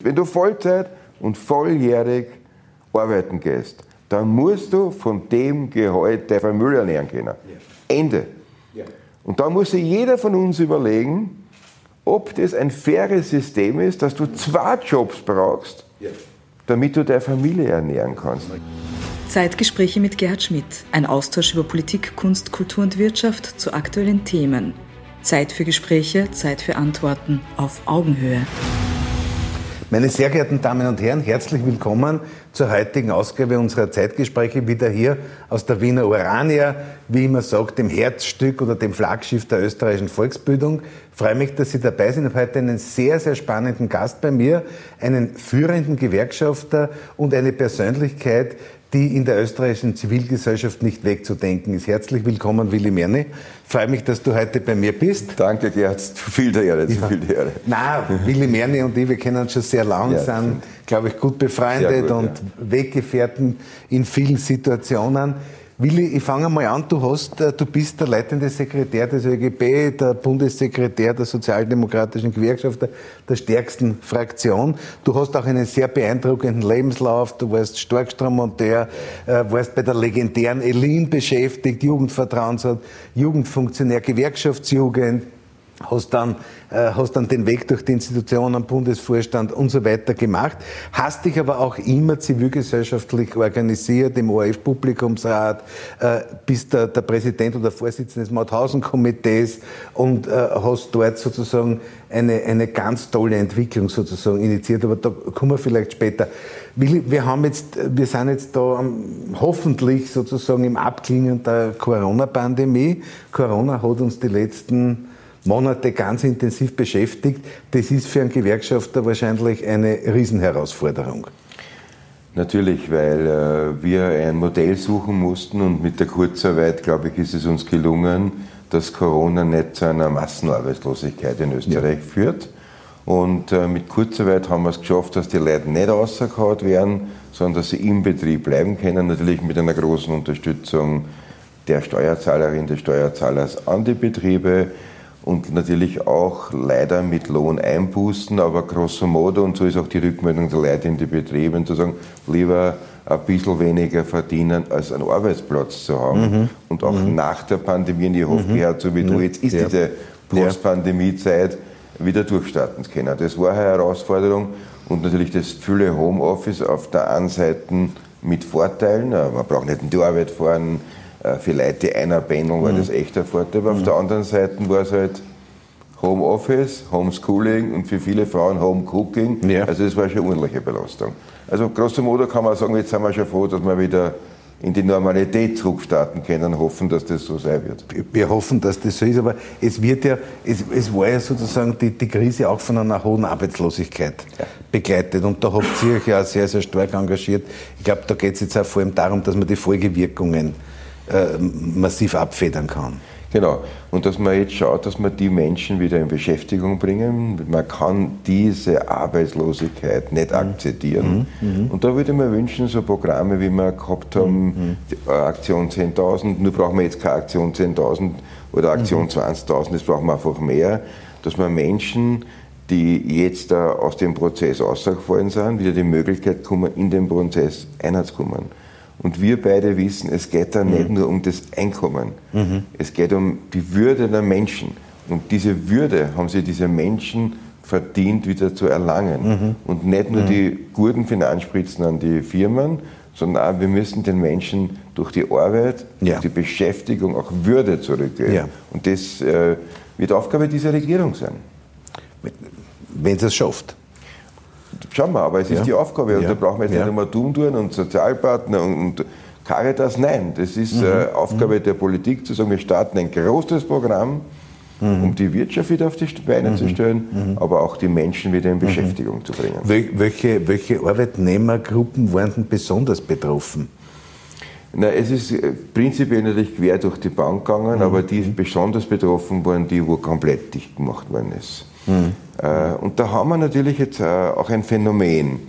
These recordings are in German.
Wenn du Vollzeit und volljährig arbeiten gehst, dann musst du von dem Gehalt der Familie ernähren können. Ja. Ende. Ja. Und da muss sich jeder von uns überlegen, ob das ein faires System ist, dass du zwei Jobs brauchst, ja. damit du deine Familie ernähren kannst. Zeitgespräche mit Gerhard Schmidt. Ein Austausch über Politik, Kunst, Kultur und Wirtschaft zu aktuellen Themen. Zeit für Gespräche, Zeit für Antworten auf Augenhöhe. Meine sehr geehrten Damen und Herren, herzlich willkommen zur heutigen Ausgabe unserer Zeitgespräche wieder hier aus der Wiener Urania, wie immer sagt, dem Herzstück oder dem Flaggschiff der österreichischen Volksbildung. Ich freue mich, dass Sie dabei sind. Ich habe heute einen sehr, sehr spannenden Gast bei mir, einen führenden Gewerkschafter und eine Persönlichkeit, die in der österreichischen Zivilgesellschaft nicht wegzudenken ist. Herzlich willkommen, Willi Merni. Freue mich, dass du heute bei mir bist. Danke, Gerhard. Zu viel der Ehre, zu viel der Ehre. Nein, Willi Merni und ich, wir kennen uns schon sehr lang, ja, sind, glaube ich, gut befreundet gut, und ja. Weggefährten in vielen Situationen. Willi, ich fange mal an. Du, hast, äh, du bist der leitende Sekretär des ÖGB, der Bundessekretär der Sozialdemokratischen Gewerkschaft, der, stärksten Fraktion. Du hast auch einen sehr beeindruckenden Lebenslauf. Du warst Starkstrommonteur, äh, warst bei der legendären Elin beschäftigt, Jugendvertrauensrat, Jugendfunktionär, Gewerkschaftsjugend, hast dann, äh, hast dann den Weg durch die Institutionen, Bundesvorstand und so weiter gemacht, hast dich aber auch immer zivilgesellschaftlich organisiert im ORF-Publikumsrat, äh, bist der, der Präsident oder Vorsitzende des Mauthausen-Komitees und äh, hast dort sozusagen eine, eine ganz tolle Entwicklung sozusagen initiiert, aber da kommen wir vielleicht später. Wir, haben jetzt, wir sind jetzt da hoffentlich sozusagen im Abklingen der Corona-Pandemie. Corona hat uns die letzten Monate ganz intensiv beschäftigt. Das ist für einen Gewerkschafter wahrscheinlich eine Riesenherausforderung. Natürlich, weil äh, wir ein Modell suchen mussten und mit der Kurzarbeit, glaube ich, ist es uns gelungen, dass Corona nicht zu einer Massenarbeitslosigkeit in Österreich ja. führt. Und äh, mit Kurzarbeit haben wir es geschafft, dass die Leute nicht rausgehauen werden, sondern dass sie im Betrieb bleiben können, natürlich mit einer großen Unterstützung der Steuerzahlerin, des Steuerzahlers an die Betriebe und natürlich auch leider mit Lohneinbußen, aber grosso modo, und so ist auch die Rückmeldung der Leute in die Betriebe, zu sagen, lieber ein bisschen weniger verdienen, als einen Arbeitsplatz zu haben. Mhm. Und auch mhm. nach der Pandemie, und ich hoffe, mhm. so wie du, jetzt ist ja. diese Post-Pandemie-Zeit wieder durchstarten zu können. Das war eine Herausforderung und natürlich das viele Homeoffice auf der einen Seite mit Vorteilen. Man braucht nicht in die Arbeit fahren, äh, für Leute, die einer pendeln, war mhm. das echt ein Vorteil. Aber mhm. auf der anderen Seite war es halt Homeoffice, Homeschooling und für viele Frauen Homecooking. Ja. Also das war schon eine ordentliche Belastung. Also grosso modo kann man sagen, jetzt sind wir schon froh, dass wir wieder in die Normalität zurückstarten können, hoffen, dass das so sein wird. Wir hoffen, dass das so ist, aber es wird ja, es, es war ja sozusagen die, die Krise auch von einer hohen Arbeitslosigkeit ja. begleitet und da habt ihr euch ja sehr, sehr stark engagiert. Ich glaube, da geht es jetzt auch vor allem darum, dass man die Folgewirkungen äh, massiv abfedern kann. Genau. Und dass man jetzt schaut, dass man die Menschen wieder in Beschäftigung bringen. Man kann diese Arbeitslosigkeit nicht mhm. akzeptieren. Mhm. Und da würde ich mir wünschen, so Programme, wie wir gehabt haben, mhm. Äh, Aktion 10.000, nur brauchen wir jetzt keine Aktion 10.000 oder Aktion mhm. 20.000, das brauchen wir einfach mehr, dass man Menschen, die jetzt da aus dem Prozess rausgefallen sind, wieder die Möglichkeit kommen, in den Prozess einzukommen. Und wir beide wissen, es geht da mhm. nicht nur um das Einkommen. Mhm. Es geht um die Würde der Menschen. Und diese Würde haben sich diese Menschen verdient, wieder zu erlangen. Mhm. Und nicht nur mhm. die guten Finanzspritzen an die Firmen, sondern auch wir müssen den Menschen durch die Arbeit, ja. durch die Beschäftigung auch Würde zurückgeben. Ja. Und das äh, wird Aufgabe dieser Regierung sein. Wenn sie es schafft. Schauen wir, aber es ist ja. die Aufgabe und ja. da brauchen wir jetzt nicht einmal tun tun und Sozialpartner und, und Caritas. Nein, das ist mhm. äh, Aufgabe mhm. der Politik zu sagen, wir starten ein großes Programm, mhm. um die Wirtschaft wieder auf die Beine zu mhm. stellen, mhm. aber auch die Menschen wieder in mhm. Beschäftigung zu bringen. Welche, welche Arbeitnehmergruppen waren denn besonders betroffen? Na, es ist äh, prinzipiell natürlich quer durch die Bank gegangen, aber die besonders betroffen waren die, wo komplett dicht gemacht worden ist. Mhm. Und da haben wir natürlich jetzt äh, auch ein Phänomen.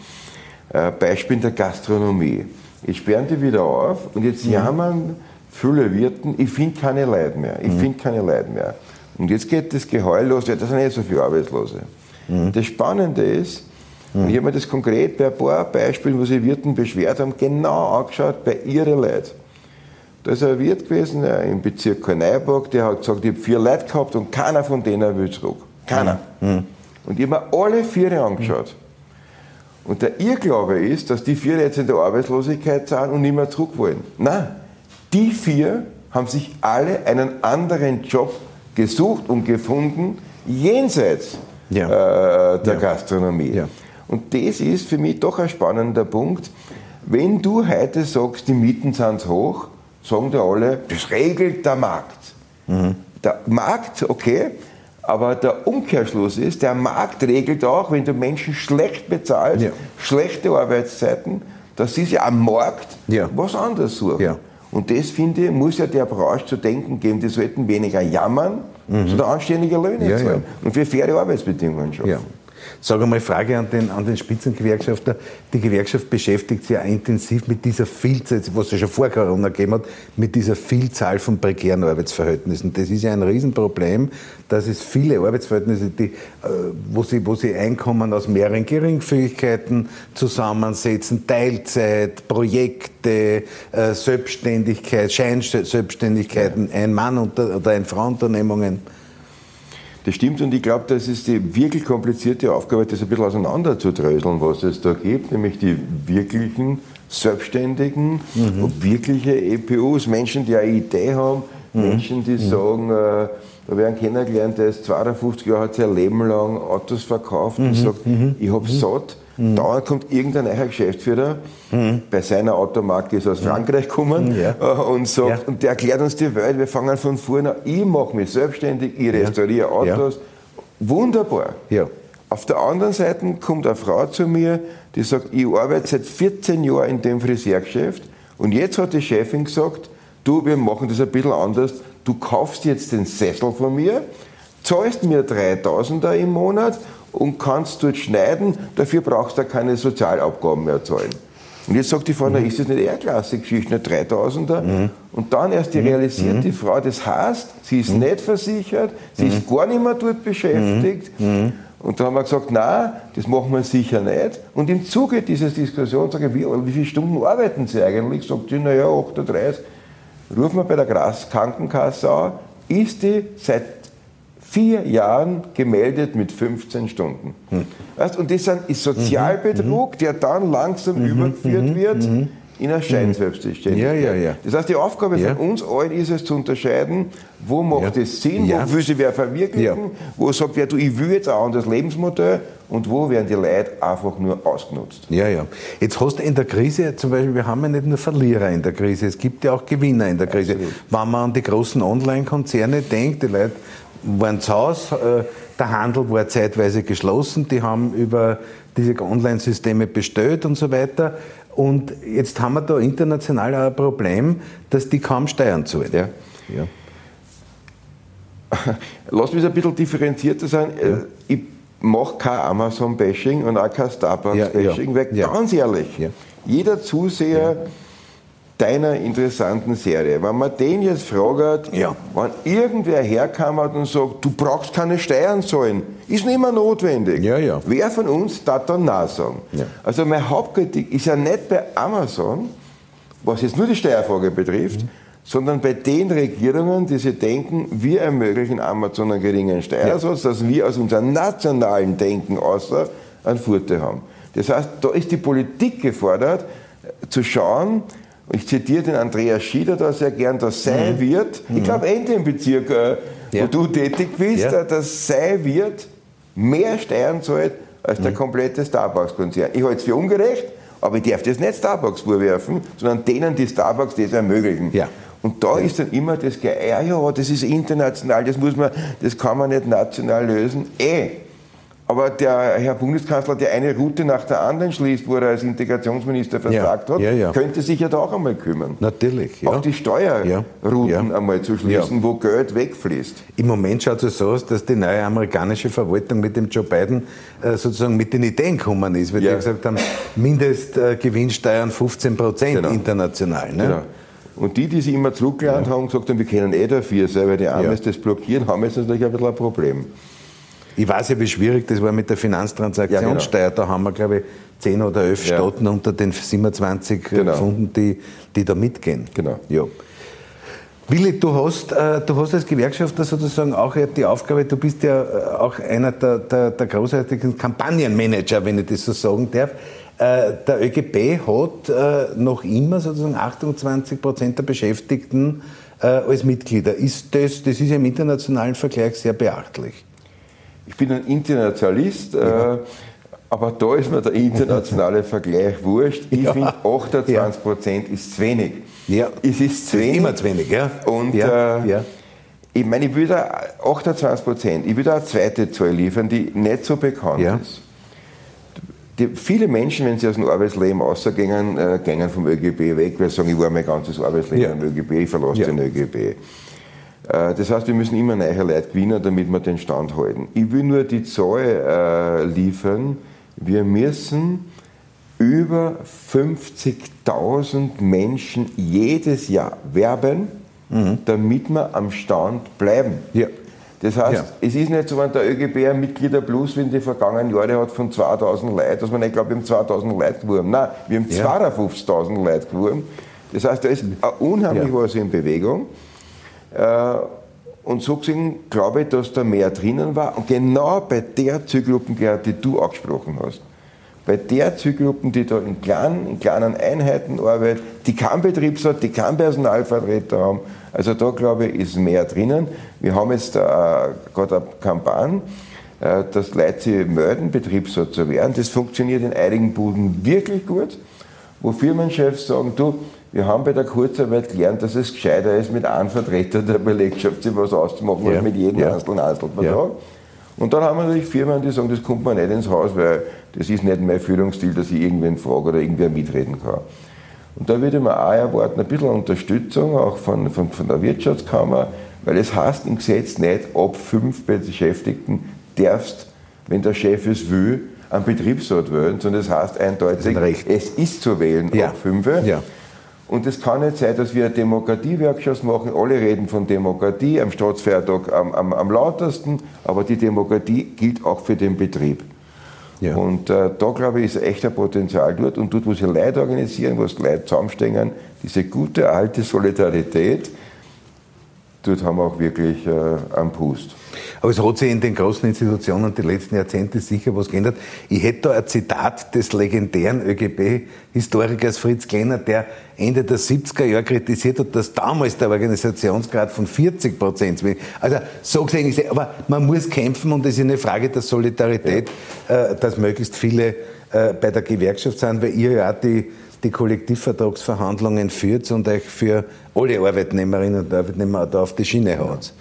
Beispiel in der Gastronomie. Jetzt sperren die wieder auf und jetzt mhm. jammern viele Wirten, ich finde keine Leute mehr, ich mhm. finde keine Leute mehr. Und jetzt geht das Geheul los, ja, das sind eh so viele Arbeitslose. Mhm. Das Spannende ist, Mhm. Und ich habe mir das konkret bei ein paar Beispielen, wo sich Wirten beschwert haben, genau angeschaut bei ihren Leuten. Da ist ein Wirt gewesen im Bezirk Korneuburg, der hat gesagt, ich habe vier Leute gehabt und keiner von denen will zurück. Keiner. Mhm. Und ich habe mir alle vier angeschaut. Und der Irrglaube ist, dass die vier jetzt in der Arbeitslosigkeit sind und nicht mehr zurück wollen. Nein, die vier haben sich alle einen anderen Job gesucht und gefunden, jenseits ja. äh, der ja. Gastronomie. Ja. Und das ist für mich doch ein spannender Punkt. Wenn du heute sagst, die Mieten sind hoch, sagen dir alle, das regelt der Markt. Mhm. Der Markt, okay, aber der Umkehrschluss ist, der Markt regelt auch, wenn du Menschen schlecht bezahlst, ja. schlechte Arbeitszeiten, dass sie sich am Markt ja. was anderes suchen. Ja. Und das, finde ich, muss ja der Branche zu denken geben. Die sollten weniger jammern, mhm. sondern anständige Löhne zahlen und für faire Arbeitsbedingungen schaffen. Sag einmal Frage an den, an den Spitzengewerkschafter. Die Gewerkschaft beschäftigt sich ja intensiv mit dieser Vielzahl, was es schon vor Corona gegeben hat, mit dieser Vielzahl von prekären Arbeitsverhältnissen. Das ist ja ein Riesenproblem, dass es viele Arbeitsverhältnisse, die, äh, wo, sie, wo sie Einkommen aus mehreren Geringfügigkeiten zusammensetzen, Teilzeit, Projekte, äh, Selbstständigkeit, Scheinselbstständigkeiten, Ein-Mann- oder Ein-Frau-Unternehmungen. Das stimmt und ich glaube, das ist die wirklich komplizierte Aufgabe, das ein bisschen auseinanderzudröseln, was es da gibt, nämlich die wirklichen Selbstständigen mhm. und wirkliche EPUs, Menschen, die eine Idee haben, mhm. Menschen, die mhm. sagen, äh, da werden kennengelernt, der ist 52 Jahre, hat sein Leben lang Autos verkauft und mhm. sagt, mhm. ich habe mhm. satt, Mhm. Dauernd kommt irgendein neuer Geschäftsführer, mhm. bei seiner Automarke ist aus Frankreich gekommen ja. Äh, und, sagt, ja. und der erklärt uns die Welt, wir fangen von vorne an, ich mache mich selbstständig, ich restauriere Autos. Wunderbar. Auf der anderen Seite kommt eine Frau zu mir, die sagt, ich arbeite seit 14 Jahren in dem Friseurgeschäft und jetzt hat die Chefin gesagt, du, wir machen das ein bisschen anders, du kaufst jetzt den Sessel von mir, zahlst mir 3000er im Monat und kannst dort schneiden, dafür brauchst du keine Sozialabgaben mehr zahlen. Und jetzt sagt die Frau, mhm. na, ist das nicht eher klasse Geschichte, nicht 3000er? Mhm. Und dann erst die mhm. realisiert mhm. die Frau, das heißt, sie ist mhm. nicht versichert, sie ist mhm. gar nicht mehr dort beschäftigt. Und da haben wir gesagt, nein, das machen wir sicher nicht. Und im Zuge dieser Diskussion sage ich, wie, wie viele Stunden arbeiten Sie eigentlich? Sagt sie, naja, 38. Rufen wir bei der Krankenkasse an, ist die seit vier Jahren gemeldet mit 15 Stunden. Hm. Weißt, und das ist Sozialbetrug, mhm. der dann langsam mhm. übergeführt mhm. wird mhm. in eine Scheinselbstständigkeit. Ja, ja, ja. Das heißt, die Aufgabe ja. von uns allen ist es zu unterscheiden, wo macht es Sinn, wo will sich wer verwirklichen, wo sagt wer, du, ich will jetzt ein anderes Lebensmodell und wo werden die Leute einfach nur ausgenutzt. Ja, ja. Jetzt hast du in der Krise, zum Beispiel, wir haben ja nicht nur Verlierer in der Krise, es gibt ja auch Gewinner in der Krise. Absolut. Wenn man an die großen Online-Konzerne denkt, die Leute waren zu Hause. Äh, der Handel war zeitweise geschlossen. Die haben über diese Online-Systeme bestellt und so weiter. Und jetzt haben wir da international auch ein Problem, dass die kaum Steuern zahlen. Ja. ja. Lass mich ein bisschen differenzierter sein. Ja. Ich mache kein Amazon-Bashing und auch kein Starbucks-Bashing, ja. weil ganz ehrlich, jeder Zuseher deiner interessanten Serie. Wenn man den jetzt fragt, ja. wenn irgendwer herkam und sagt, du brauchst keine Steuern zahlen, ist nicht mehr notwendig. Ja, ja. Wer von uns darf dann Nein sagen? Also meine Hauptkritik ist ja nicht bei Amazon, was jetzt nur die Steuerfrage betrifft, mhm. sondern bei den Regierungen, die sich denken, wir ermöglichen Amazon einen geringen Steuersatz, dass wir aus unserem nationalen Denken außer einen Vorteil haben. Das heißt, da ist die Politik gefordert, zu schauen, ich zitiere den Andreas Schieder da sehr gern, das sei mhm. wird, ich glaube Ende im Bezirk, äh, ja. wo du tätig bist, ja. das sei wird mehr Steuern zahlt als der mhm. komplette Starbucks-Konzern. Ich halte es für ungerecht, aber ich darf das nicht Starbucks vorwerfen, sondern denen, die Starbucks das ermöglichen. Ja. Und da ja. ist dann immer das, ja, ja, das ist international, das muss man, das kann man nicht national lösen. Eh, aber der Herr Bundeskanzler, der eine Route nach der anderen schließt, wo er als Integrationsminister versagt ja, hat, ja, ja. könnte sich ja da auch einmal kümmern. Natürlich. Auch die Steuerrouten einmal zu schließen, wo Geld wegfließt. Im Moment schaut es so aus, dass die neue amerikanische Verwaltung mit dem Joe Biden äh, sozusagen mit den Ideen gekommen ist, weil die gesagt haben, Mindestgewinnsteuern 15 Prozent genau. international. Ne? Genau. Und die, die sich immer zurückgelernt haben, gesagt haben, wir können eh dafür sein, weil die Amis das blockieren, haben jetzt natürlich ein bisschen ein Problem. Ich weiß ja, wie schwierig das war mit der Finanztransaktionssteuer. Ja, genau. Da haben wir, glaube ich, 10 oder 11 ja. Staaten unter den 27 genau. gefunden, die, die da mitgehen. Genau. Ja. Willi, du hast, äh, du hast als Gewerkschafter sozusagen auch die Aufgabe, du bist ja äh, auch einer der, der, der großartigen Kampagnenmanager, wenn ich das so sagen darf. Äh, der ÖGB hat noch immer sozusagen 28 Prozent der Beschäftigten als Mitglieder. Ist das, das ist im internationalen Vergleich sehr beachtlich. Ich bin ein Internationalist. Ja. Aber da ist mir der internationale Vergleich wurscht. Ich ja. finde, 28 Prozent ja. ist zu wenig. Ja. Es ist zu wenig. Immer zu wenig, ja. Und ja. Äh, ich meine, ich da 28 Prozent, ich da eine zweite Zahl liefern, die nicht so bekannt ist. Die, viele Menschen, wenn sie aus dem Arbeitsleben rausgehen, äh, gehen vom ÖGB weg, weil sie sagen, ich war mein ganzes Arbeitsleben im ÖGB, ich verlasse den ÖGB. Äh, das heißt, wir müssen immer neue Leute gewinnen, damit wir den Stand halten. Ich will nur die Zahl äh, liefern, wir müssen über 50.000 Menschen jedes Jahr werben, mhm. damit wir am Stand bleiben. Ja. Das heißt, ja. es ist nicht so, wenn der ÖGB ein Mitglieder plus wie in den vergangenen Jahren hat von 2000 Leuten, dass man nicht glaubt, wir haben 2000 Leute geworden. Nein, wir haben ja. 52.000 Leute geworden. Das heißt, da ist unheimlich ja. was in Bewegung. Äh, und so gesehen glaube ich, dass da mehr drinnen war. Und genau bei der Zielgruppe, die du angesprochen hast, bei der Zielgruppe, die da in kleinen, in kleinen Einheiten arbeitet, die keinen Betriebsrat, die keinen Personalvertreter haben, also da glaube ich, ist mehr drinnen. Wir haben jetzt äh, gerade eine Kampagne, äh, dass Leute sich melden, Betriebsrat zu werden. Das funktioniert in einigen Buden wirklich gut, wo Firmenchefs sagen, du, wir haben bei der Kurzarbeit gelernt, dass es gescheiter ist, mit einem Vertreter der Belegschaft sich was auszumachen, ja. als mit jedem ja. einzelnen Einzelvertrag. Ja. Und dann haben wir natürlich Firmen, die sagen, das kommt mir nicht ins Haus, weil das ist nicht mein Führungsstil, dass ich irgendwen frage oder irgendwer mitreden kann. Und da würde ich mir auch erwarten, ein bisschen Unterstützung, auch von, von, von der Wirtschaftskammer, weil es heißt im Gesetz nicht, ab fünf Beschäftigten darfst, wenn der Chef es will, einen Betriebsrat wählen, sondern es heißt eindeutig, es ist zu wählen ja. ab fünf. Ja. Und es kann nicht sein, dass wir Demokratie-Workshops machen. Alle reden von Demokratie am Staatsfeiertag am, am, am lautesten, aber die Demokratie gilt auch für den Betrieb. Ja. Und äh, da glaube ich, ist echt ein Potenzial dort. Und dort, wo sie Leute organisieren, wo sie Leute zusammenstehen, diese gute alte Solidarität, dort haben wir auch wirklich äh, einen Pust. Aber es hat sich in den großen Institutionen die letzten Jahrzehnte sicher was geändert. Ich hätte da ein Zitat des legendären ÖGB-Historikers Fritz Klenner, der Ende der 70er Jahre kritisiert hat, dass damals der Organisationsgrad von 40 Prozent Also so gesehen ist es, aber man muss kämpfen und es ist eine Frage der Solidarität, ja. Äh, dass möglichst viele äh, bei der Gewerkschaft sind, weil ihr ja auch die die Kollektivvertragsverhandlungen führt und euch für alle Arbeitnehmerinnen und Arbeitnehmer da auf die Schiene haut.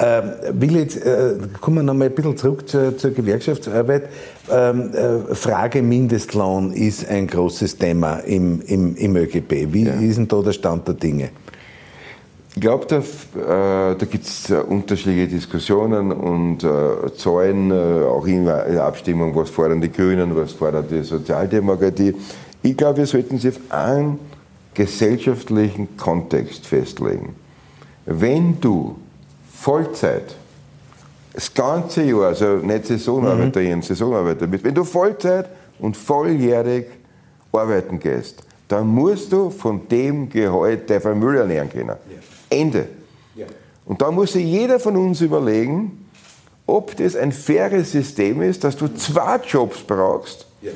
Ähm, will jetzt, äh, kommen wir noch mal ein bisschen zurück zur, zur Gewerkschaftsarbeit. Ähm, äh, Frage Mindestlohn ist ein großes Thema im, im, im ÖGB. Wie ja. ist denn da der Stand der Dinge? Ich glaube, da, äh, da gibt es äh, unterschiedliche Diskussionen und äh, Zahlen, äh, auch in der Abstimmung, was fordern die Grünen, was fordert die Sozialdemokratie. Ich glaube, wir sollten sie auf einen gesellschaftlichen Kontext festlegen. Wenn du Vollzeit, das ganze Jahr, also nicht Saisonarbeiterin, mhm. Saisonarbeiter bist, wenn du Vollzeit und volljährig arbeiten gehst, dann musst du von dem Gehalt der Familie ernähren können. Ja. Ende. Ja. Und da muss sich jeder von uns überlegen, ob das ein faires System ist, dass du zwei Jobs brauchst, ja.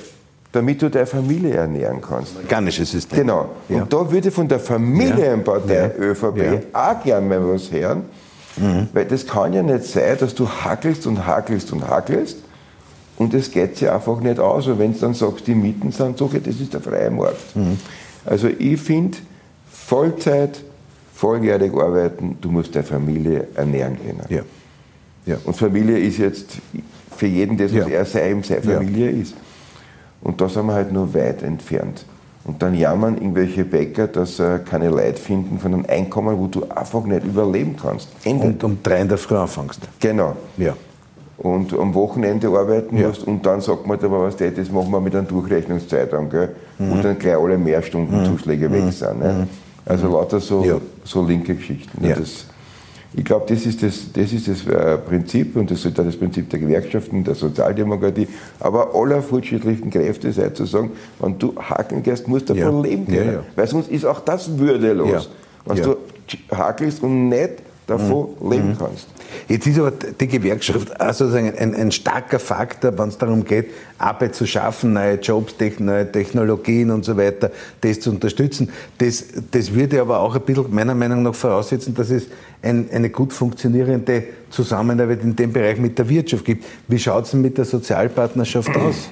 Damit du deine Familie ernähren kannst. Organisches System. Genau. Und da würde von der Familienpartei ÖVP auch gerne mal was hören Mhm. Weil das kann ja nicht sein, dass du hackelst und hackelst und hackelst und es geht sich einfach nicht aus. Und wenn du dann sagst, die Mieten sind so, das ist der freie Markt. Mhm. Also ich finde, Vollzeit, volljährig arbeiten, du musst deine Familie ernähren können. Ja. Ja. Und Familie ist jetzt für jeden das, was ja. er seine Familie ja. ist. Und da sind wir halt nur weit entfernt. Und dann jammern irgendwelche Bäcker, dass sie keine Leute finden von einem Einkommen, wo du einfach nicht überleben kannst. Ende. Und um drei in der Früh anfängst. Genau. Ja. Und am Wochenende arbeiten ja. musst und dann sagt man, aber was das machen wir mit einer Durchrechnungszeitung, gell? Mhm. wo dann gleich alle Mehrstundenzuschläge mhm. weg sind. Ne? Mhm. Also lauter so, ja. so linke Geschichten. Ja. Das, Ich glaube, das ist das, das, ist das äh, Prinzip und das ist das Prinzip der Gewerkschaften, der Sozialdemokratie, aber aller fortschrittlichen Kräfte sei zu sagen, wenn du hakeln gehst, musst du davon ja. leben können. Ja, ja. Weil sonst ist auch das würdelos. Wenn du hakelst und nicht davon mhm. leben mhm. kannst. Jetzt ist aber die Gewerkschaft sozusagen ein, ein starker Faktor, wenn es darum geht, Arbeit zu schaffen, neue Jobs, neue Technologien und so weiter, das zu unterstützen. Das, das würde aber auch ein bisschen meiner Meinung nach voraussetzen, dass es ein, eine gut funktionierende Zusammenarbeit in dem Bereich mit der Wirtschaft gibt. Wie schaut es denn mit der Sozialpartnerschaft aus?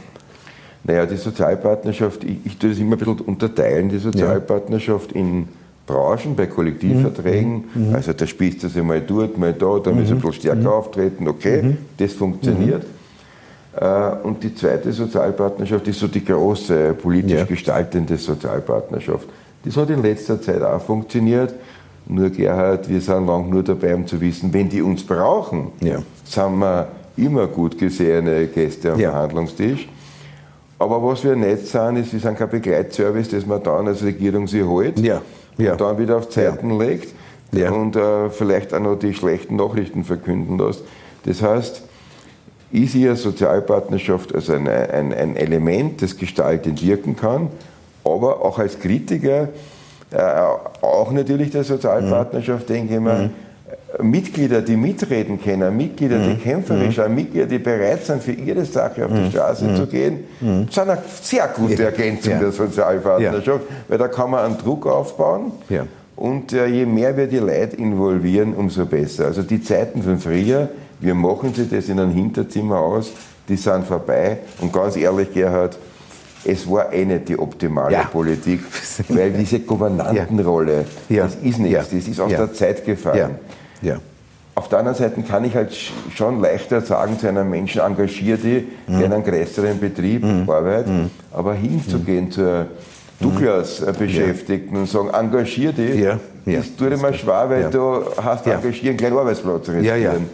Naja, die Sozialpartnerschaft, ich, ich tue das immer ein bisschen unterteilen, die Sozialpartnerschaft ja. in Branchen, bei Kollektivverträgen. Mhm. mhm. Also da spielst du sie mal dort, mal da, da müssen mhm. ein bisschen stärker mhm. auftreten. Okay, mhm. das funktioniert. Mhm. Äh, und die zweite Sozialpartnerschaft ist so die große politisch ja. gestaltende Sozialpartnerschaft. Das hat in letzter Zeit auch funktioniert. Nur Gerhard, wir sind lang nur dabei, um zu wissen, wenn die uns brauchen, ja. sind wir immer gut gesehene Gäste am ja. Verhandlungstisch. Aber was wir nicht sind, ist, wir sind kein Begleitservice, das man dann als Regierung sich holt. Ja ja. und dann wieder auf Zeiten ja. legt ja. und äh, vielleicht auch noch die schlechten Nachrichten verkünden lässt. Das heißt, ich sehe Sozialpartnerschaft als ein, ein, ein Element, das gestaltend wirken kann, aber auch als Kritiker, äh, auch natürlich der Sozialpartnerschaft, mhm. denke ich mal, mhm. Mitglieder, die mitreden können, Mitglieder, die mhm. kämpferisch mhm. sind, Mitglieder, die bereit sind, für ihre Sache auf die mhm. Straße zu gehen, sind eine sehr gute Ergänzung ja. der Sozialpartnerschaft, ja. weil da kann man einen Druck aufbauen. Ja. Und äh, je mehr wir die Leute involvieren, umso besser. Also die Zeiten von früher, wir machen sie das in einem Hinterzimmer aus, die sind vorbei. Und ganz ehrlich, Gerhard, es war eh nicht die optimale ja. Politik, weil diese Gouvernantenrolle, ja. das ist nichts, das ist aus der Zeit gefallen. Ja. Auf der anderen Seite kann ich halt schon leichter sagen zu einem Menschen, engagier dich mhm. in einem größeren Betrieb, mhm. Arbeit, mhm. aber hinzugehen mhm. zur Douglas-Beschäftigten ja. und sagen, engagier dich, ja. Ja. das tut immer schwer, weil ja. du hast ja. engagieren, keinen Arbeitsplatz riskieren.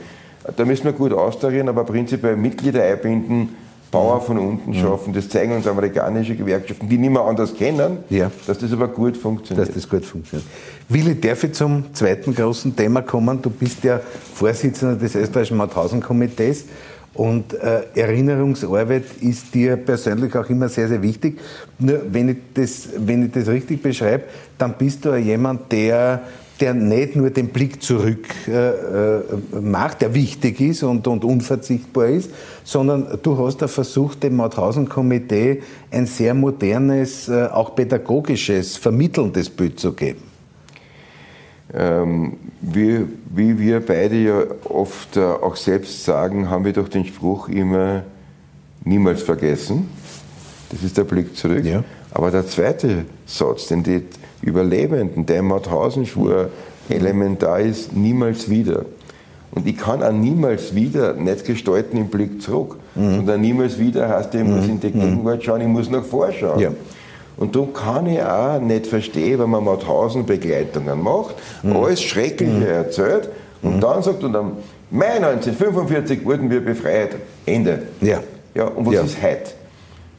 Da müssen wir gut austarieren, aber prinzipiell Mitglieder einbinden, Bauer von unten schaffen. Das zeigen uns amerikanische Gewerkschaften, die nicht mehr anders kennen, ja. dass das aber gut funktioniert. Dass das gut funktioniert. Willi, darf ich zum zweiten großen Thema kommen? Du bist ja Vorsitzender des österreichischen Mauthausen-Komitees und äh, Erinnerungsarbeit ist dir persönlich auch immer sehr, sehr wichtig. Nur wenn ich das, wenn ich das richtig beschreibe, dann bist du ja jemand, der der nicht nur den Blick zurück äh, äh, macht, der wichtig ist und, und unverzichtbar ist, sondern du hast da versucht, dem Mauthausen-Komitee ein sehr modernes, äh, auch pädagogisches, vermittelndes Bild zu geben. Ähm, wie, wie wir beide ja oft äh, auch selbst sagen, haben wir doch den Spruch immer niemals vergessen. Das ist der Blick zurück. Ja. Aber der zweite Satz, den die Überlebenden, der in Mauthausen schwur, elementar ist, niemals wieder. Und ich kann auch niemals wieder nicht gestalten im Blick zurück. Mhm. Und dann niemals wieder heißt, ich muss mhm. in die mhm. Gegenwart schauen, ich muss nach vorschauen. Ja. Und darum kann ich auch nicht verstehen, wenn man Mauthausen Begleitungen macht, mhm. alles Schreckliche mhm. erzählt und mhm. dann sagt, und am Mai 1945 wurden wir befreit. Ende. Ja. Ja, und was ja. ist heute?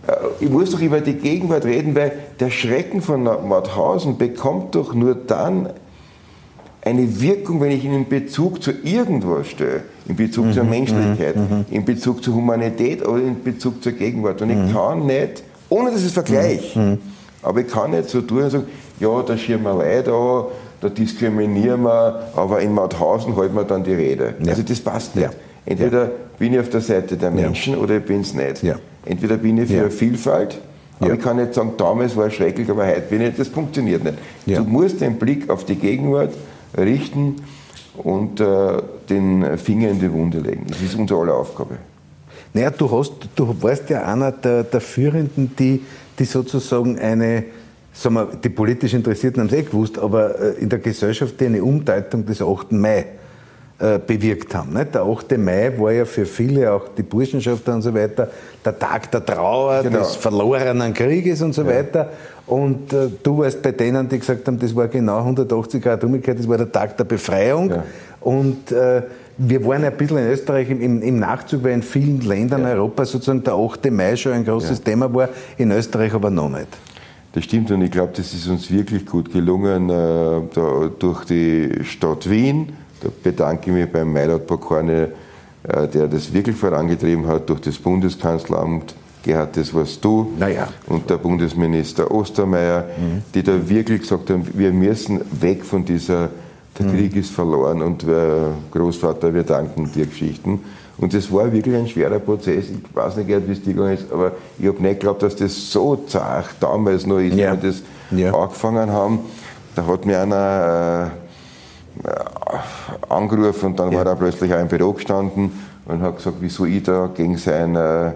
Äh, ich muss doch über die Gegenwart reden, weil der Schrecken von Mauthausen bekommt doch nur dann eine Wirkung, wenn ich ihn in Bezug zu irgendwas stelle, in Bezug mhm, zur Menschlichkeit, mhm, mhm. in Bezug zur Humanität oder in Bezug zur Gegenwart. Und ich mhm. kann nicht, ohne dass ich es vergleiche, mhm, mhm. aber ich kann nicht so tun und sagen, ja, da schieben wir Leute an, da diskriminieren wir, aber in Mauthausen halten wir dann die Rede. Ja. Also das passt nicht. Ja. Entweder ja. bin ich auf der Seite der Menschen oder ich bin es nicht. Entweder bin ich für ja. Vielfalt, aber ja. ich kann nicht sagen, damals war es schrecklich, aber heute bin ich, das funktioniert nicht. Ja. Du musst den Blick auf die Gegenwart richten und äh, den Finger in die Wunde legen. Das ist unsere aller Aufgabe. Naja, du, hast, du warst ja einer der, der Führenden, die, die sozusagen eine, sagen wir, die politisch Interessierten haben es eh gewusst, aber äh, in der Gesellschaft eine Umdeutung des 8. Mai äh, bewirkt haben. Nicht? Der 8. Mai war ja für viele, auch die Burschenschafter und so weiter, der Tag der Trauer, genau. des verlorenen Krieges und so ja. weiter. Und äh, du warst bei denen, die gesagt haben, das war genau 180 Grad umgekehrt, das war der Tag der Befreiung. Ja. Und äh, wir waren ein bisschen in Österreich im, im Nachzug, weil in vielen Ländern ja. Europas sozusagen der 8. Mai schon ein großes Thema war, in Österreich aber noch nicht. Das stimmt und ich glaube, das ist uns wirklich gut gelungen, äh, durch die Stadt Wien, Da bedanke ich mich beim Mailot Bokorne, äh, der das wirklich vorangetrieben hat durch das Bundeskanzleramt. Gerhard, das warst du naja. und der Bundesminister Ostermeier, mhm. die da wirklich gesagt haben, wir müssen weg von dieser, der mhm. Krieg ist verloren und äh, Großvater, wir danken dir Geschichten. Und das war wirklich ein schwerer Prozess. Ich weiß nicht, wie es dir gegangen ist, aber ich habe nicht geglaubt, dass das so zart damals noch ist, ja. wenn wir das ja. angefangen haben. Da hat mir einer äh, angerufen und dann ja. war er plötzlich auch im Büro gestanden und hat gesagt, wieso ich da gegen sein äh,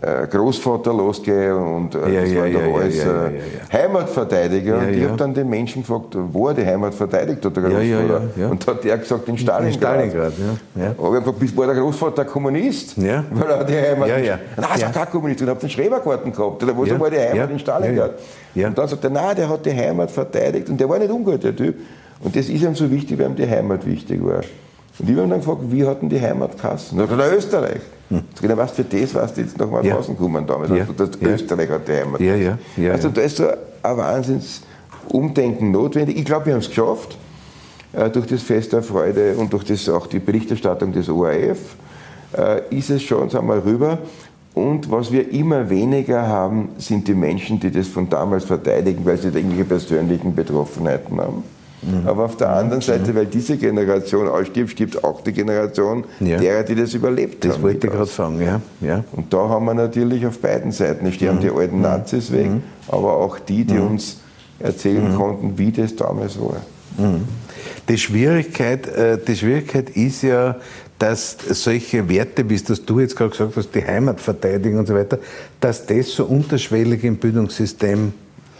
äh, Großvater losgehe und äh, ja, das ja, war ja, alles ja, ja, Heimatverteidiger. und ich habe dann den Menschen gefragt, wo er die Heimat verteidigt hat, der Großvater. Und hat der gesagt, in Stalingrad. In Stalingrad ja. Aber ich habe gefragt, war der Großvater Kommunist? Ja. Weil er die Heimat ja, ja. Nein, er ist kein Kommunist. Und habe den Schrebergarten gehabt. Oder wo war die Heimat in Stalingrad? Und dann sagt er, nein, der hat die Heimat verteidigt und der war nicht ungut, der Typ. Und das ist ihm so wichtig, weil ihm die Heimat wichtig war. Und ich habe dann gefragt, wie hat denn die Heimat geheißen? Dann hat er Österreich. Hm. Genau, was für das warst du jetzt Mauthausen ja. gekommen damals. Ja. Das ja. Österreich hat die Heimat. Ja, ja. Ja, also da ist so ein Wahnsinnsumdenken notwendig. Ich glaube, wir haben es geschafft. Äh, durch das Fest der Freude und durch das, auch die Berichterstattung des ORF äh, ist es schon, sagen wir, rüber. Und was wir immer weniger haben, sind die Menschen, die das von damals verteidigen, weil sie irgendwelche persönlichen Betroffenheiten haben. Mhm. Aber auf der anderen Seite, mhm. weil diese Generation ausstirbt, stirbt auch die Generation ja. derer, die das überlebt das haben. Das wollte ich gerade sagen, ja. ja. Und da haben wir natürlich auf beiden Seiten, es sterben mhm. die alten mhm. Nazis weg, mhm. aber auch die, die mhm. uns erzählen konnten, wie das damals war. Die Schwierigkeit, äh, die Schwierigkeit ist ja, dass solche Werte, wie es das du jetzt gerade gesagt hast, die Heimat verteidigen und so weiter, dass das so unterschwellig im Bildungssystem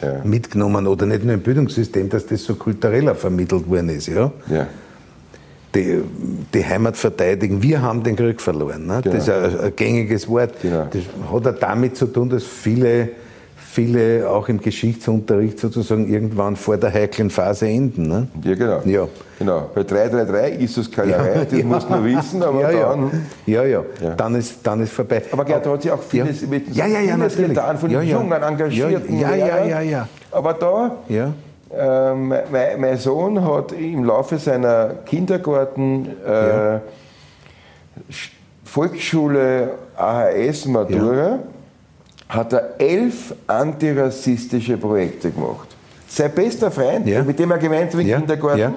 ja. mitgenommen oder nicht nur im Bildungssystem, dass das so kultureller vermittelt worden ist. Ja? ja. Die, die, Heimat verteidigen. Wir haben den Krieg verloren. Ne? Genau. Das ist ein, ein gängiges Wort. Genau. Das hat auch damit zu tun, dass viele viele auch im Geschichtsunterricht sozusagen irgendwann vor der heiklen Phase enden. Ne? Ja, genau. Ja. genau. Bei 333 ist es Kalerei, ja, das ja. musst du wissen, aber ja, dann... Ja, ja, ja. Dann, ist, dann ist vorbei. Aber Gerd, da hat sich auch vieles, ja. mit, ja, ja, ja, vieles getan von jungen, engagierten ja, ja, ja, ja, Aber da... Ja. Ähm, mein, mein, Sohn hat im Laufe seiner Kindergarten, äh, Volksschule, AHS-Matura, hat er elf antirassistische Projekte gemacht. Sein bester Freund, ja. mit dem er gemeinsam im ja. Kindergarten, ja.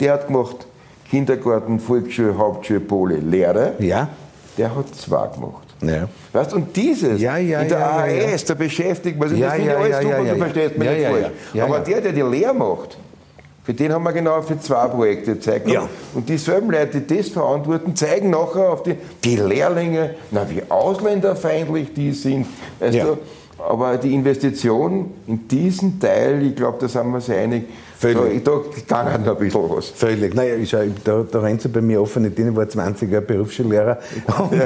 der hat gemacht Kindergarten, Volksschule, Hauptschule, Pole, Lehre. Ja. Der hat zwei gemacht. Ja. Weißt, und dieses ja, ja, in der ja, ARS, da beschäftigt man sich, das finde ich alles super, du verstehst mich nicht falsch. Aber der, der die Lehre macht, für den haben wir genau für zwei Projekte gezeigt. Ja. Und dieselben Leute, die das verantworten, zeigen nachher auf die, die Lehrlinge, na, wie ausländerfeindlich die sind. Weißt ja. Aber die Investition in diesen Teil, ich glaube, da sind wir uns einig, Völlig. Da, da kann noch ein bisschen was. Völlig. Naja, ich schau, da, da rennt sie bei mir offen. Ich war 20 Jahre Berufsschullehrer. Und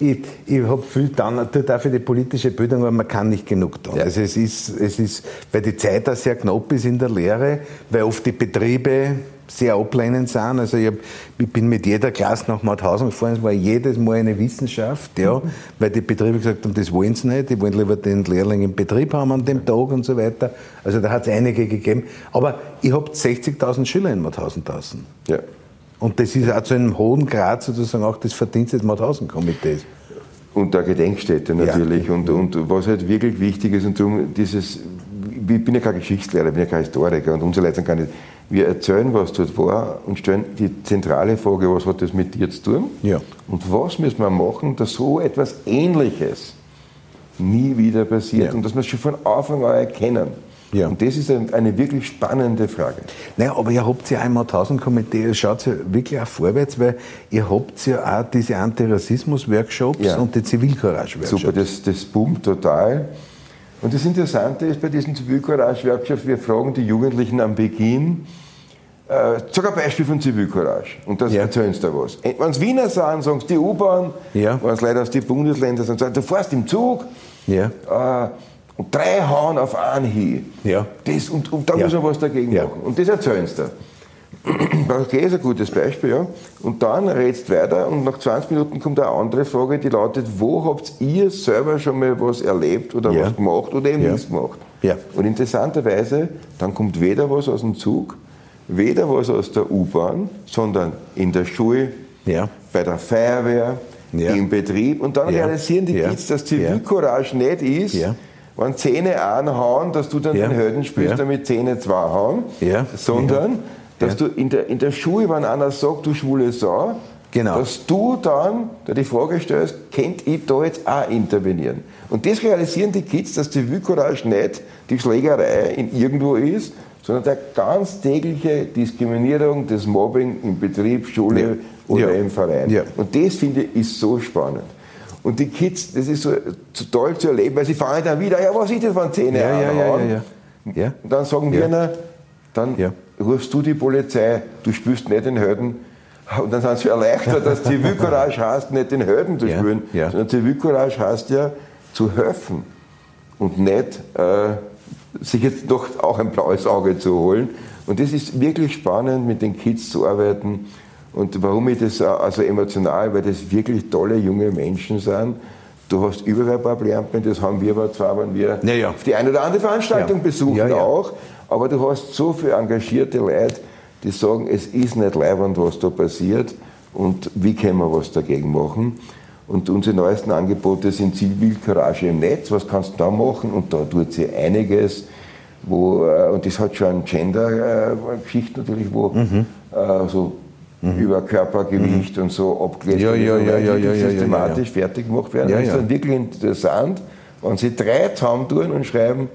ich, ich, ich habe viel dann, tut auch für die politische Bildung, aber man kann nicht genug tun. Ja. Also es ist, es ist, weil die Zeit auch sehr knapp ist in der Lehre, weil oft die Betriebe sehr ablehnend sind. Also ich, hab, ich, bin mit jeder Klasse nach Mauthausen gefahren, es war jedes Mal eine Wissenschaft, ja, mhm. weil die Betriebe gesagt haben, das wollen sie nicht, die wollen lieber den Lehrling im Betrieb haben an dem Tag und so weiter. Also da hat es einige gegeben. Aber ich habe 60.000 Schüler in Mauthausen draußen. Ja. Und das ist auch zu einem hohen Grad sozusagen auch das Verdienst des Mauthausen-Komitees. Und der Gedenkstätte natürlich. Ja. Und, und was halt wirklich wichtig ist, und darum dieses, ich bin ja kein Geschichtslehrer, ich bin ja kein Historiker und unsere Leute sind gar nicht wir erzählen, was dort war und stellen die zentrale Frage, was hat das mit dir zu tun? Ja. Und was müssen wir machen, dass so etwas Ähnliches nie wieder passiert ja. und dass wir es schon von Anfang an erkennen. Ja. Und das ist eine wirklich spannende Frage. Naja, aber ihr habt ja einmal 1000 Komitee, schaut ja wirklich auch vorwärts, weil ihr habt ja auch diese Antirassismus-Workshops ja. und die Zivilcourage-Workshops. Super, das, das boomt total. Und das Interessante ist bei diesen Zivilcourage-Workshops, wir fragen die Jugendlichen am Beginn, äh, sag ein Beispiel von Zivilcourage. Und das ja. erzählen sie da was. Wenn es Wiener sind, sagen sie die U-Bahn. Ja. Wenn es Leute aus den Bundesländern sind, sagen du fährst im Zug. Ja. Äh, und drei hauen auf einen hin. Ja. Das, und, und da ja. muss man was dagegen ja. machen. Und das erzählen sie da. Okay, ist ein gutes Beispiel, ja. Und dann redst weiter und nach 20 Minuten kommt eine andere Frage, die lautet, wo habt ihr selber schon mal was erlebt oder ja. was gemacht oder eben nichts gemacht? Ja. Und interessanterweise, dann kommt weder was aus dem Zug, weder was aus der U-Bahn, sondern in der Schule, ja. bei der Feuerwehr, ja. im Betrieb. Und dann realisieren die Kids, dass Zivilcourage nicht ist, wenn Zähne anhauen, dass du dann den Helden spielst, damit Zähne zwei hauen, sondern dass du in der, in der Schule, wenn einer sagt, du schwule Sau, Genau. Dass du dann die Frage stellst, könnte ich da jetzt auch intervenieren? Und das realisieren die Kids, dass die Wühlcourage nicht die Schlägerei in irgendwo ist, sondern der ganz tägliche Diskriminierung, das Mobbing im Betrieb, Schule ja. oder ja. im Verein. Ja. Und das finde ich ist so spannend. Und die Kids, das ist so, so toll zu erleben, weil sie fangen dann wieder, ja, was ist das von Zähne ja, ja, ja, ja, ja. Und dann sagen wir ihnen, dann rufst du die Polizei, du spürst nicht den Helden, und dann sind sie erleichtert, dass Zivilcourage heißt, nicht den Helden zu spüren, sondern Zivilcourage heißt ja, zu helfen und nicht äh, sich jetzt doch auch ein blaues Auge zu holen. Und das ist wirklich spannend, mit den Kids zu arbeiten. Und warum ich das also emotional, weil das wirklich tolle junge Menschen sind. Du hast überall paar Lernpläne, das haben wir aber zwar, wenn wir ja, ja. auf die eine oder andere Veranstaltung besuchen auch, aber du hast so viele engagierte Leute, die sagen, es ist nicht leibend, was da passiert und wie können wir was dagegen machen. Und unsere neuesten Angebote sind Zivilcourage im Netz, was kannst du da machen? Und da tut sie einiges, wo, äh, und das hat schon Gender-Geschichte natürlich, wo mhm. äh, so mhm. über Körpergewicht mhm. und so abgelesen ja, ja, ja, ja, ja, systematisch ja, ja. fertig gemacht werden. Ja, das ist dann wirklich interessant, wenn sie drei zusammen tun und schreiben,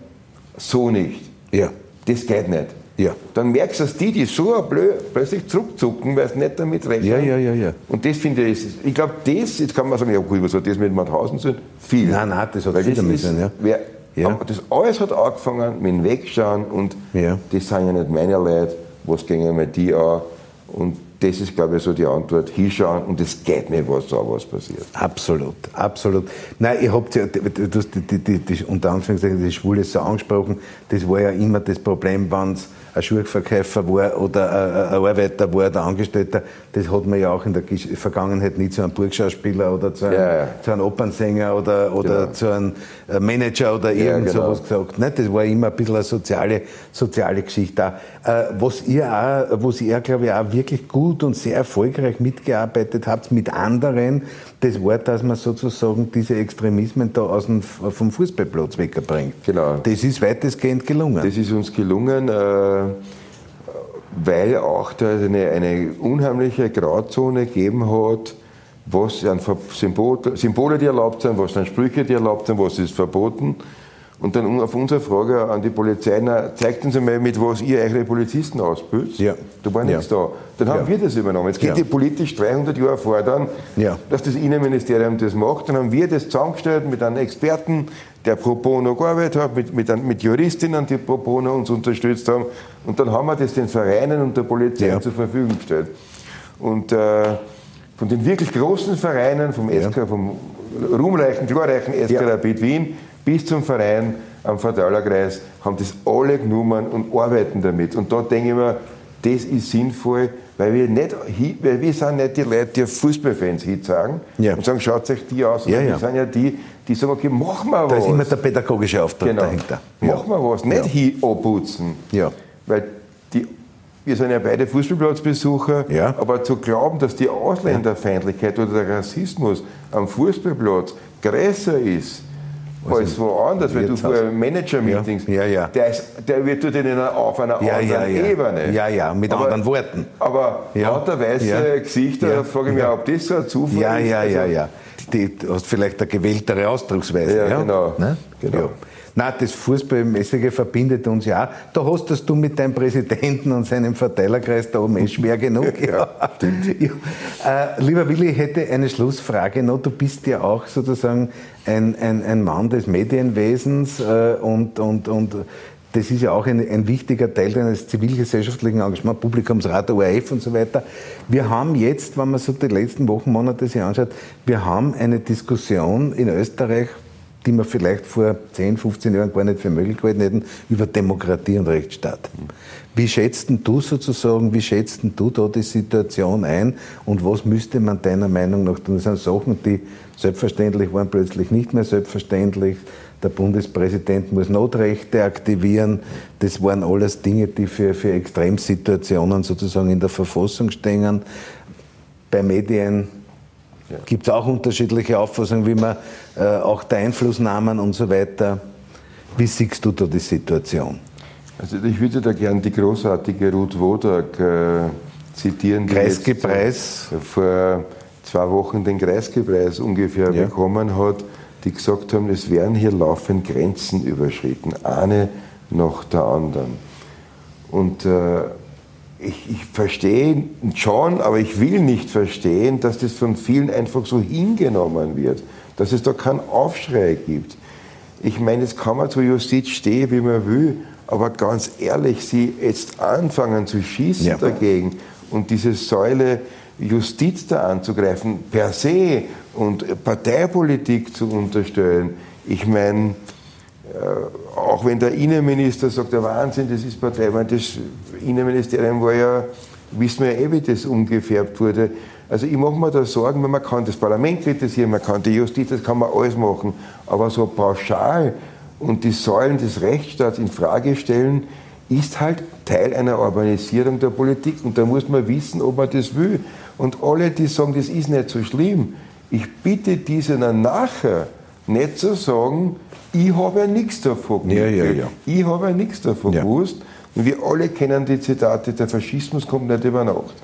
so nicht. Ja. Das geht nicht. Ja. Dann merkst du, dass die, die so blöd plötzlich zurückzucken, weil sie nicht damit rechnen. Ja, ja, ja, ja. Und das finde ich, ich glaube, das, jetzt kann man sagen, ja gut, was hat das mit Mauthausen zu tun? Viel. Nein, nein, das hat viel damit zu tun, ja. Wer, ja. Das alles hat angefangen mit dem Wegschauen und ja. das sind ja nicht meine Leute, was gehen mir die an und das ist, glaube ich, so die Antwort. Hinschauen und es geht mir was an, was passiert. Absolut, absolut. Nein, ihr habt ja, du hast die, die, die, die, unter Anführungszeichen die Schwule so angesprochen, das war ja immer das Problem, wenn es ein Schuhverkäufer war oder ein Arbeiter war, der Angestellter, das hat man ja auch in der Vergangenheit nie zu einem Burgschauspieler oder zu einem, ja, ja. Zu einem Opernsänger oder, oder genau. zu einem äh, Manager oder irgend ja, genau. sowas gesagt. Nicht? Das war immer ein bisschen eine soziale, soziale Geschichte. Äh, was ihr auch, was ihr, glaube ich, auch wirklich gut und sehr erfolgreich mitgearbeitet habt mit anderen, das war, dass man sozusagen diese Extremismen da aus dem, vom Fußballplatz wegbringt. Genau. Das ist weitestgehend gelungen. Das ist uns gelungen, äh, weil auch da eine, eine unheimliche Grauzone gegeben hat, was an Symbole, Symbole, die erlaubt sind, was sind Sprüche, die erlaubt sind, was ist verboten. Und dann auf unsere Frage an die Polizei, na, zeigt uns einmal, mit was ihr eure Polizisten ausbildet. Ja. Da war nichts ja. da. Dann haben ja. wir das übernommen. Jetzt geht die politisch 300 Jahre fordern, dass das Innenministerium das macht. Dann haben wir das zusammengestellt mit einem Experten, der pro bono gearbeitet hat, mit, mit, mit Juristinnen, die pro bono uns unterstützt haben. Und dann haben wir das den Vereinen und der Polizei zur Verfügung gestellt. Und äh, von den wirklich großen Vereinen, vom, SK, vom ruhmreichen, glorreichen SK Rapid Wien, bis zum Verein am Verteilerkreis haben das alle genommen und arbeiten damit. Und da denke ich mir, das ist sinnvoll, weil wir, nicht, weil wir sind nicht die Leute, die Fußballfans hit sagen ja. und sagen, schaut euch die aus. Ja, ja. Wir sind ja die, die sagen, okay, machen wir was. Da ist immer der pädagogische Auftrag genau. dahinter. Machen wir was, nicht ja. hier anputzen. Ja. Weil die, wir sind ja beide Fußballplatzbesucher, ja. aber zu glauben, dass die Ausländerfeindlichkeit oder der Rassismus am Fußballplatz größer ist, als woanders, weil du vorher Manager-Meetings, ja, ja, ja. Der, ist, der wird dort in einer, auf einer ja, anderen ja, Ebene. Ja, ja, mit aber, anderen Worten. Aber ja, lauter weiße ja, Gesichter, ja, frage ich mich, ob das so ein Zufall ja, ist. Ja, ja, also, ja. Du hast vielleicht eine gewähltere Ausdrucksweise. Ja, genau. Ne? genau. Nein, das Fußballmäßige verbindet uns ja. Da hast du mit deinem Präsidenten und seinem Verteilerkreis da oben eh schwer genug. ja, ja. Äh, lieber Willi, ich hätte eine Schlussfrage noch. Du bist ja auch sozusagen ein, ein, ein Mann des Medienwesens äh, und, und, und das ist ja auch ein, ein, wichtiger Teil deines zivilgesellschaftlichen Engagements, Publikumsrat, ORF und so weiter. Wir haben jetzt, wenn man so die letzten Wochen, Monate sich anschaut, wir haben eine Diskussion in Österreich, die wir vielleicht vor 10, 15 Jahren gar nicht für möglich gehalten hätten, über Demokratie und Rechtsstaat. Wie schätzt du sozusagen, wie schätzt du da die Situation ein und was müsste man deiner Meinung nach tun? Das sind Sachen, die selbstverständlich waren, plötzlich nicht mehr selbstverständlich. der Bundespräsident muss Notrechte aktivieren. Das waren alles Dinge, die für, für Extremsituationen sozusagen in der Verfassung stehen. Bei Medien ja. gibt es auch unterschiedliche Auffassungen, wie man äh, auch der Einflussnahmen und so weiter. Wie siehst du da die Situation? Also ich würde da gerne die großartige Ruth Wodak äh, zitieren, die Kreisgepreis. vor zwei Wochen den Kreisgepreis ungefähr ja. bekommen hat, die gesagt haben, es werden hier laufend Grenzen überschritten, eine nach der anderen. Und äh, ich, ich verstehe schon, aber ich will nicht verstehen, dass das von vielen einfach so hingenommen wird, dass es da keinen Aufschrei gibt. Ich meine, es kann man zur Justiz stehen, wie man will, aber ganz ehrlich, sie jetzt anfangen zu schießen ja. dagegen und diese Säule Justiz da anzugreifen, per se und Parteipolitik zu unterstellen, ich meine, äh, auch wenn der Innenminister sagt, der Wahnsinn, das ist Partei, meine, das Innenministerium war ja, wissen wir ja eh, wie das umgefärbt wurde. Also ich mache mir da Sorgen, weil man kann das Parlament kritisieren, man kann die Justiz, das kann man alles machen, aber so pauschal und die Säulen des Rechtsstaats in Frage stellen, ist halt Teil einer Urbanisierung der Politik und da muss man wissen, ob man das will. Und alle, die sagen, das ist nicht so schlimm, ich bitte diese dann nachher nicht zu sagen, ich habe ja nichts davon ja, ja, ja. Ich habe ja nichts davon ja. Und wir alle kennen die Zitate, der Faschismus kommt nicht über Nacht.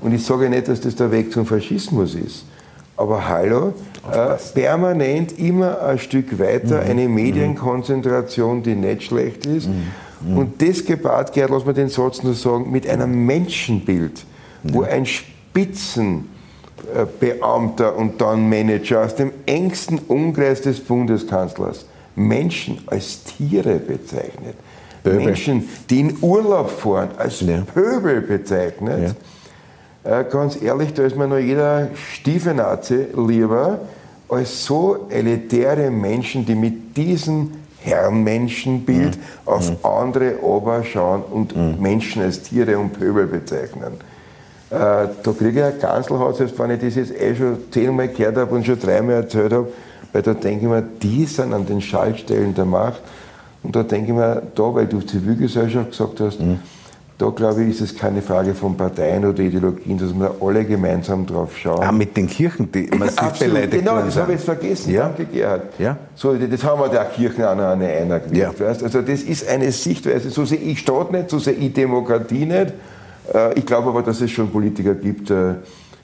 Und ich sage nicht, dass das der Weg zum Faschismus ist. Aber hallo, äh, permanent immer ein Stück weiter mhm. eine Medienkonzentration, die nicht schlecht ist. Mhm. mhm. Und das gepaart, Gerd, lass mir den Satz nur sagen, mit einem Menschenbild, wo ein Spitzen Beamter und dann Manager aus dem engsten Umkreis des Bundeskanzlers Menschen als Tiere bezeichnet. Pöbel. Menschen, die in Urlaub fahren, als ja. Pöbel bezeichnet. Ja. Äh, ganz ehrlich, da ist mir noch jeder Stiefenazi lieber als so elitäre Menschen, die mit diesem Herrenmenschenbild mhm. auf mhm. andere oberschauen und mhm. Menschen als Tiere und Pöbel bezeichnen. Äh, da kriege ich ein Kanzelhaus, selbst wenn ich das jetzt eh schon zehnmal gehört habe und schon dreimal erzählt habe, weil da denke ich mir, die sind an den Schaltstellen der Macht. Und da denke ich mir, da, weil du Zivilgesellschaft gesagt hast, mhm. da glaube ich, ist es keine Frage von Parteien oder Ideologien, dass wir alle gemeinsam drauf schauen. Ah, mit den Kirchen, die massiv Absolut, beleidigt Genau, das habe ich jetzt vergessen. Ja. Danke, Gerhard. Ja. So, das haben wir der Kirchen auch noch eine einergewirkt. Ja. Weißt? Also das ist eine Sichtweise, so sehe ich Staat nicht, so sehe ich Demokratie nicht. Äh, ich glaube aber, dass es schon Politiker gibt, äh,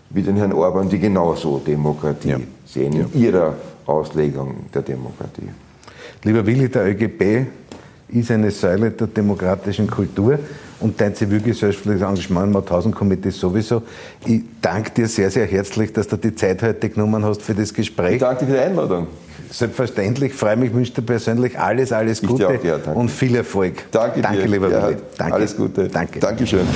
wie den Herrn Orban, die genauso Demokratie ja. sehen in ihrer Auslegung der Demokratie. Lieber Willi, der ÖGB ist eine Säule der demokratischen Kultur und dein zivilgesellschaftliches Engagement im Mauthausen-Komitee sowieso. Ich danke dir sehr, sehr herzlich, dass du die Zeit heute genommen hast für das Gespräch. Ich danke dir für die Einladung. Selbstverständlich, freue mich, wünsche dir persönlich alles, alles Gute auch, ja, und viel Erfolg. Danke, danke dir. lieber Willi. Danke. Alles Gute. Danke. Dankeschön.